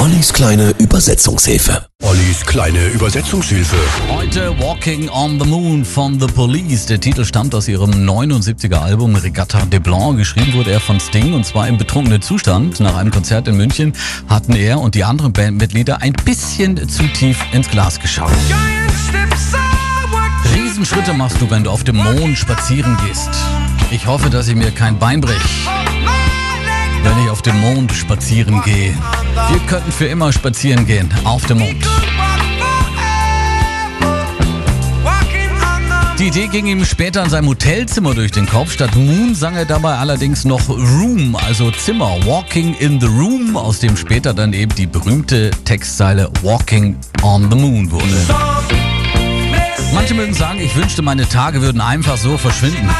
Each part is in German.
Ollis kleine Übersetzungshilfe. Ollis kleine Übersetzungshilfe. Heute Walking on the Moon von The Police. Der Titel stammt aus ihrem 79er Album Regatta de Blanc. Geschrieben wurde er von Sting und zwar im betrunkenen Zustand. Nach einem Konzert in München hatten er und die anderen Bandmitglieder ein bisschen zu tief ins Glas geschaut. Riesenschritte machst du, wenn du auf dem Mond spazieren gehst. Ich hoffe, dass ich mir kein Bein brech wenn ich auf dem Mond spazieren gehe. Wir könnten für immer spazieren gehen auf dem Mond. Die Idee ging ihm später in seinem Hotelzimmer durch den Kopf. Statt Moon sang er dabei allerdings noch Room, also Zimmer. Walking in the Room, aus dem später dann eben die berühmte Textzeile Walking on the Moon wurde. Manche mögen sagen, ich wünschte, meine Tage würden einfach so verschwinden.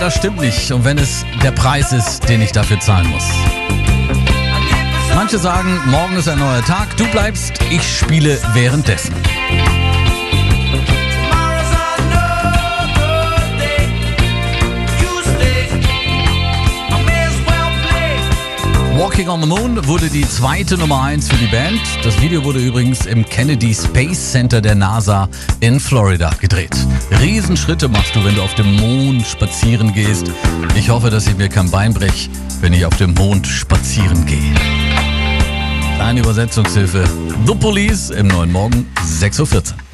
Das stimmt nicht. Und wenn es der Preis ist, den ich dafür zahlen muss. Manche sagen, morgen ist ein neuer Tag, du bleibst, ich spiele währenddessen. Walking on the Moon wurde die zweite Nummer 1 für die Band. Das Video wurde übrigens im Kennedy Space Center der NASA in Florida gedreht. Riesenschritte machst du, wenn du auf dem Mond spazieren gehst. Ich hoffe, dass ich mir kein Bein brech, wenn ich auf dem Mond spazieren gehe. Kleine Übersetzungshilfe. The Police im neuen Morgen 6.14 Uhr.